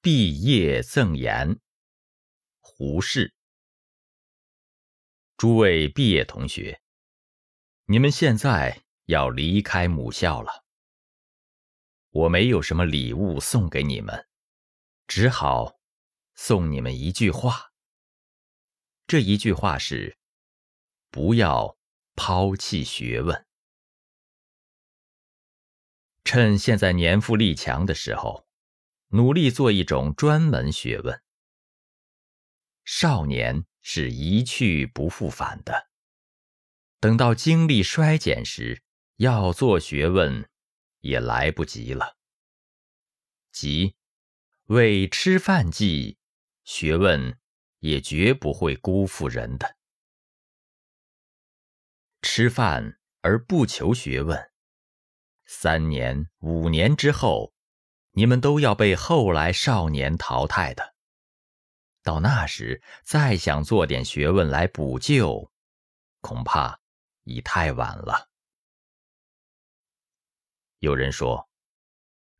毕业赠言，胡适。诸位毕业同学，你们现在要离开母校了。我没有什么礼物送给你们，只好送你们一句话。这一句话是：不要抛弃学问。趁现在年富力强的时候。努力做一种专门学问。少年是一去不复返的，等到精力衰减时，要做学问也来不及了。即为吃饭计，学问也绝不会辜负人的。吃饭而不求学问，三年五年之后。你们都要被后来少年淘汰的，到那时再想做点学问来补救，恐怕已太晚了。有人说，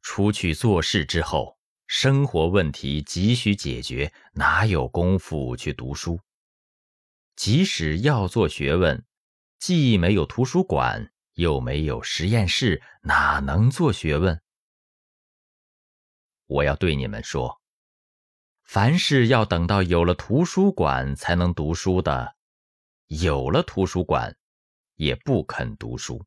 出去做事之后，生活问题急需解决，哪有功夫去读书？即使要做学问，既没有图书馆，又没有实验室，哪能做学问？我要对你们说，凡是要等到有了图书馆才能读书的，有了图书馆也不肯读书；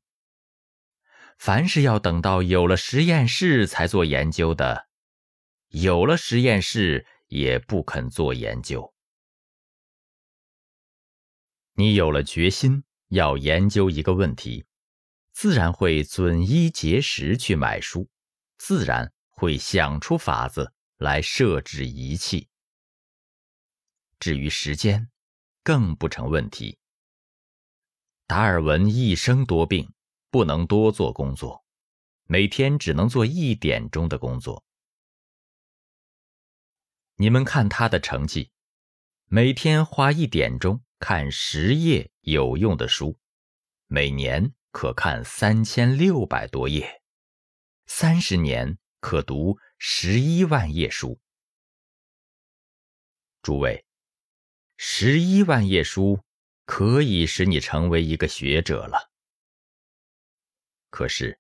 凡是要等到有了实验室才做研究的，有了实验室也不肯做研究。你有了决心要研究一个问题，自然会准一节食去买书，自然。会想出法子来设置仪器。至于时间，更不成问题。达尔文一生多病，不能多做工作，每天只能做一点钟的工作。你们看他的成绩，每天花一点钟看十页有用的书，每年可看三千六百多页，三十年。可读十一万页书，诸位，十一万页书可以使你成为一个学者了。可是，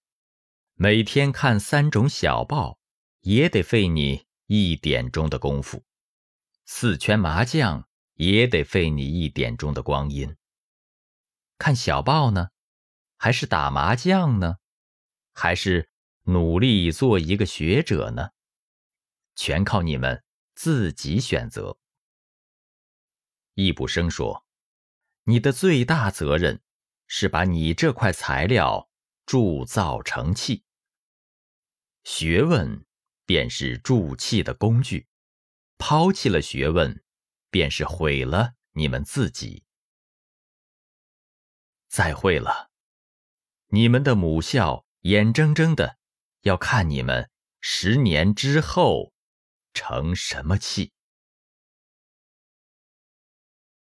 每天看三种小报，也得费你一点钟的功夫；四圈麻将也得费你一点钟的光阴。看小报呢，还是打麻将呢，还是？努力做一个学者呢，全靠你们自己选择。易卜生说：“你的最大责任是把你这块材料铸造成器，学问便是铸器的工具。抛弃了学问，便是毁了你们自己。再会了，你们的母校眼睁睁的。”要看你们十年之后成什么气。